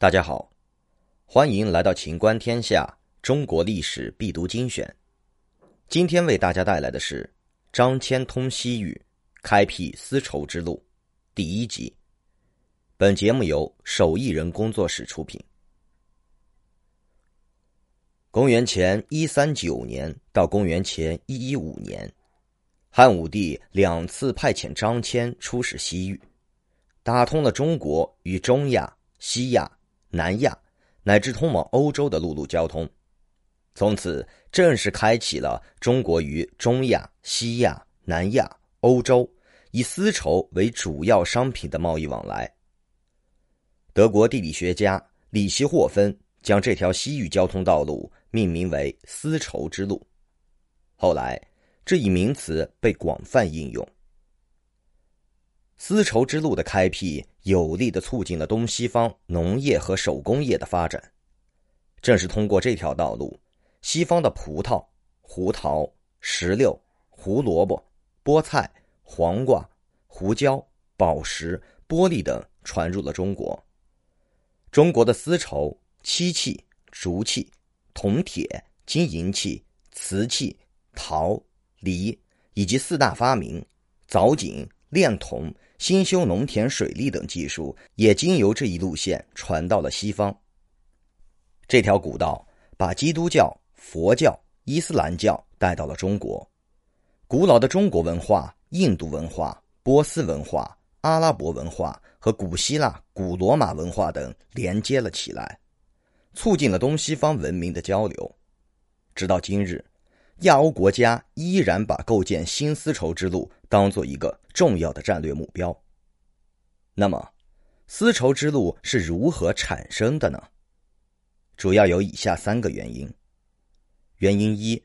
大家好，欢迎来到《秦观天下》中国历史必读精选。今天为大家带来的是张骞通西域，开辟丝绸之路第一集。本节目由手艺人工作室出品。公元前一三九年到公元前一一五年，汉武帝两次派遣张骞出使西域，打通了中国与中亚、西亚。南亚乃至通往欧洲的陆路交通，从此正式开启了中国与中亚、西亚、南亚、欧洲以丝绸为主要商品的贸易往来。德国地理学家里希霍芬将这条西域交通道路命名为“丝绸之路”，后来这一名词被广泛应用。丝绸之路的开辟，有力的促进了东西方农业和手工业的发展。正是通过这条道路，西方的葡萄、胡桃、石榴、胡萝卜、菠菜、黄瓜、胡椒、宝石、玻璃等传入了中国。中国的丝绸、漆器、竹器、铜铁、金银器、瓷器、陶、梨以及四大发明——凿井、炼铜。兴修农田、水利等技术也经由这一路线传到了西方。这条古道把基督教、佛教、伊斯兰教带到了中国，古老的中国文化、印度文化、波斯文化、阿拉伯文化和古希腊、古罗马文化等连接了起来，促进了东西方文明的交流。直到今日。亚欧国家依然把构建新丝绸之路当做一个重要的战略目标。那么，丝绸之路是如何产生的呢？主要有以下三个原因。原因一，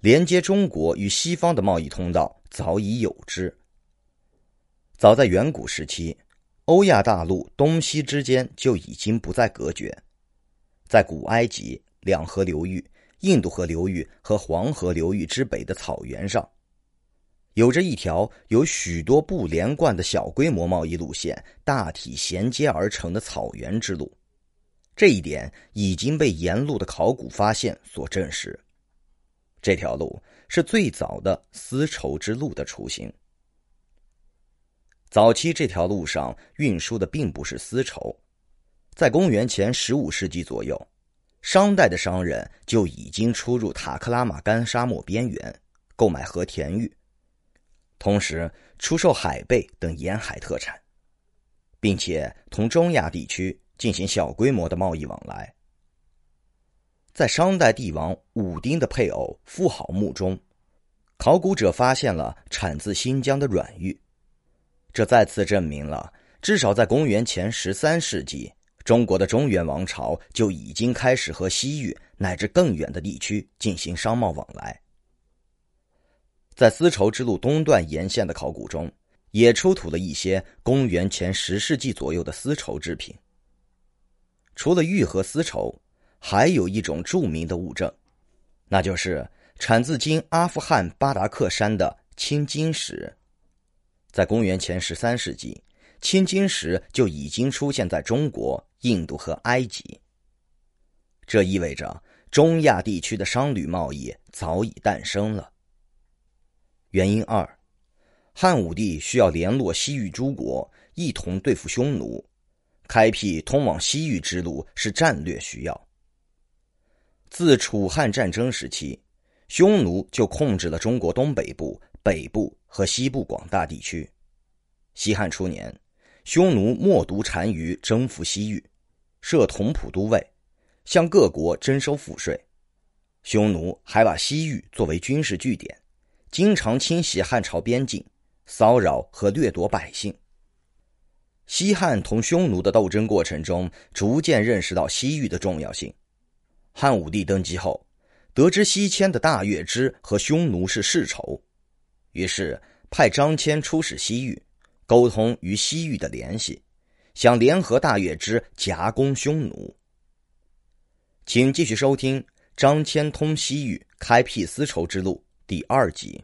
连接中国与西方的贸易通道早已有之。早在远古时期，欧亚大陆东西之间就已经不再隔绝，在古埃及两河流域。印度河流域和黄河流域之北的草原上，有着一条由许多不连贯的小规模贸易路线大体衔接而成的草原之路。这一点已经被沿路的考古发现所证实。这条路是最早的丝绸之路的雏形。早期这条路上运输的并不是丝绸，在公元前十五世纪左右。商代的商人就已经出入塔克拉玛干沙漠边缘，购买和田玉，同时出售海贝等沿海特产，并且同中亚地区进行小规模的贸易往来。在商代帝王武丁的配偶妇好墓中，考古者发现了产自新疆的软玉，这再次证明了，至少在公元前十三世纪。中国的中原王朝就已经开始和西域乃至更远的地区进行商贸往来。在丝绸之路东段沿线的考古中，也出土了一些公元前十世纪左右的丝绸制品。除了玉和丝绸，还有一种著名的物证，那就是产自今阿富汗巴达克山的青金石。在公元前十三世纪。青金石就已经出现在中国、印度和埃及，这意味着中亚地区的商旅贸易早已诞生了。原因二，汉武帝需要联络西域诸国，一同对付匈奴，开辟通往西域之路是战略需要。自楚汉战争时期，匈奴就控制了中国东北部、北部和西部广大地区。西汉初年。匈奴冒毒单于征服西域，设同蒲都尉，向各国征收赋税。匈奴还把西域作为军事据点，经常侵袭汉朝边境，骚扰和掠夺百姓。西汉同匈奴的斗争过程中，逐渐认识到西域的重要性。汉武帝登基后，得知西迁的大月支和匈奴是世仇，于是派张骞出使西域。沟通与西域的联系，想联合大月支夹攻匈奴。请继续收听《张骞通西域，开辟丝绸之路》第二集。